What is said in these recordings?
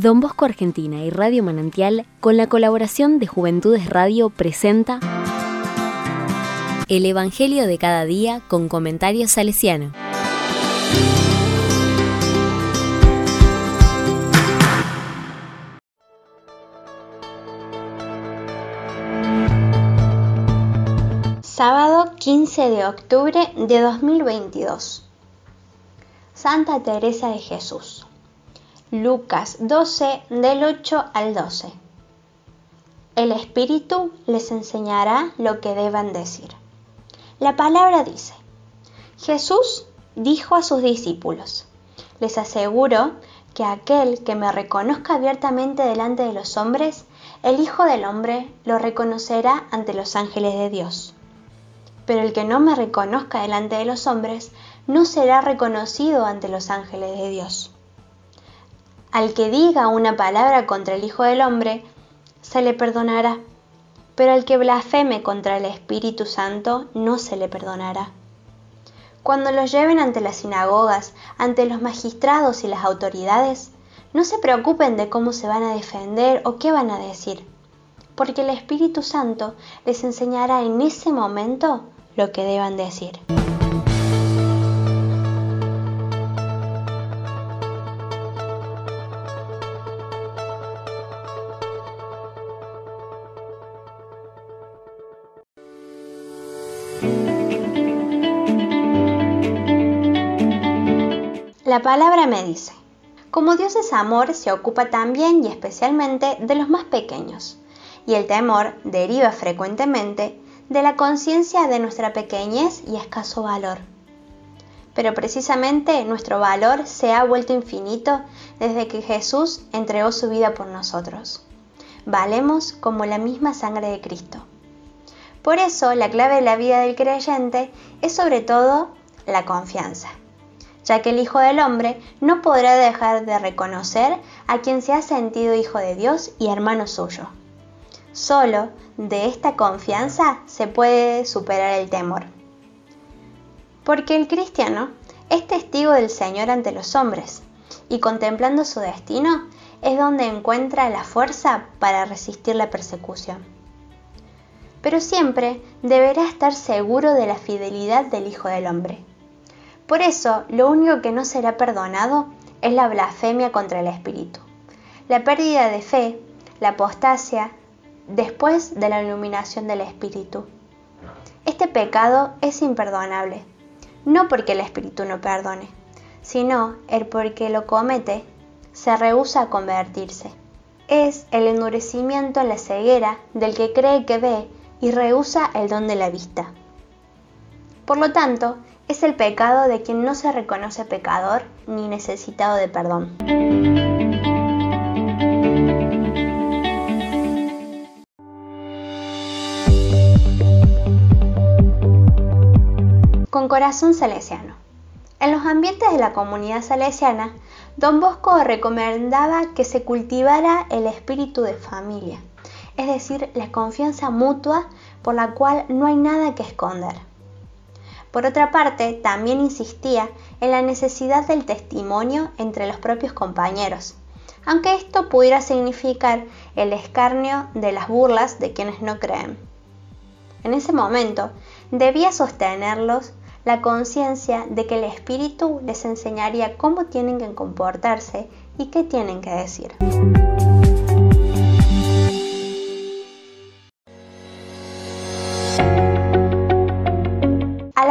Don Bosco Argentina y Radio Manantial, con la colaboración de Juventudes Radio, presenta El Evangelio de cada día con comentarios salesiano. Sábado 15 de octubre de 2022. Santa Teresa de Jesús. Lucas 12 del 8 al 12. El Espíritu les enseñará lo que deban decir. La palabra dice, Jesús dijo a sus discípulos, les aseguro que aquel que me reconozca abiertamente delante de los hombres, el Hijo del Hombre lo reconocerá ante los ángeles de Dios. Pero el que no me reconozca delante de los hombres, no será reconocido ante los ángeles de Dios. Al que diga una palabra contra el Hijo del Hombre, se le perdonará, pero al que blasfeme contra el Espíritu Santo, no se le perdonará. Cuando los lleven ante las sinagogas, ante los magistrados y las autoridades, no se preocupen de cómo se van a defender o qué van a decir, porque el Espíritu Santo les enseñará en ese momento lo que deban decir. La palabra me dice, como Dios es amor, se ocupa también y especialmente de los más pequeños, y el temor deriva frecuentemente de la conciencia de nuestra pequeñez y escaso valor. Pero precisamente nuestro valor se ha vuelto infinito desde que Jesús entregó su vida por nosotros. Valemos como la misma sangre de Cristo. Por eso la clave de la vida del creyente es sobre todo la confianza ya que el Hijo del Hombre no podrá dejar de reconocer a quien se ha sentido Hijo de Dios y hermano suyo. Solo de esta confianza se puede superar el temor. Porque el cristiano es testigo del Señor ante los hombres, y contemplando su destino es donde encuentra la fuerza para resistir la persecución. Pero siempre deberá estar seguro de la fidelidad del Hijo del Hombre por eso, lo único que no será perdonado es la blasfemia contra el Espíritu, la pérdida de fe, la apostasia, después de la iluminación del Espíritu. Este pecado es imperdonable, no porque el Espíritu no perdone, sino el porque lo comete se rehúsa a convertirse. Es el endurecimiento en la ceguera del que cree que ve y rehúsa el don de la vista. Por lo tanto, es el pecado de quien no se reconoce pecador ni necesitado de perdón. Con corazón salesiano. En los ambientes de la comunidad salesiana, don Bosco recomendaba que se cultivara el espíritu de familia, es decir, la confianza mutua por la cual no hay nada que esconder. Por otra parte, también insistía en la necesidad del testimonio entre los propios compañeros, aunque esto pudiera significar el escarnio de las burlas de quienes no creen. En ese momento, debía sostenerlos la conciencia de que el Espíritu les enseñaría cómo tienen que comportarse y qué tienen que decir.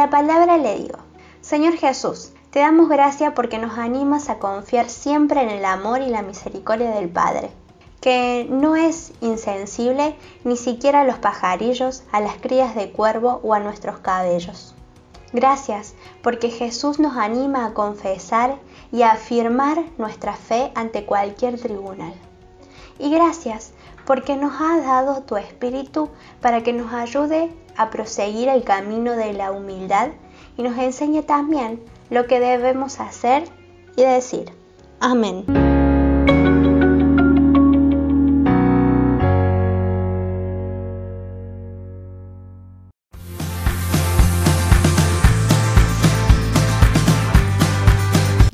La palabra le digo, Señor Jesús, te damos gracias porque nos animas a confiar siempre en el amor y la misericordia del Padre, que no es insensible ni siquiera a los pajarillos, a las crías de cuervo o a nuestros cabellos. Gracias porque Jesús nos anima a confesar y a afirmar nuestra fe ante cualquier tribunal. Y gracias porque nos has dado tu Espíritu para que nos ayude a proseguir el camino de la humildad y nos enseñe también lo que debemos hacer y decir. Amén.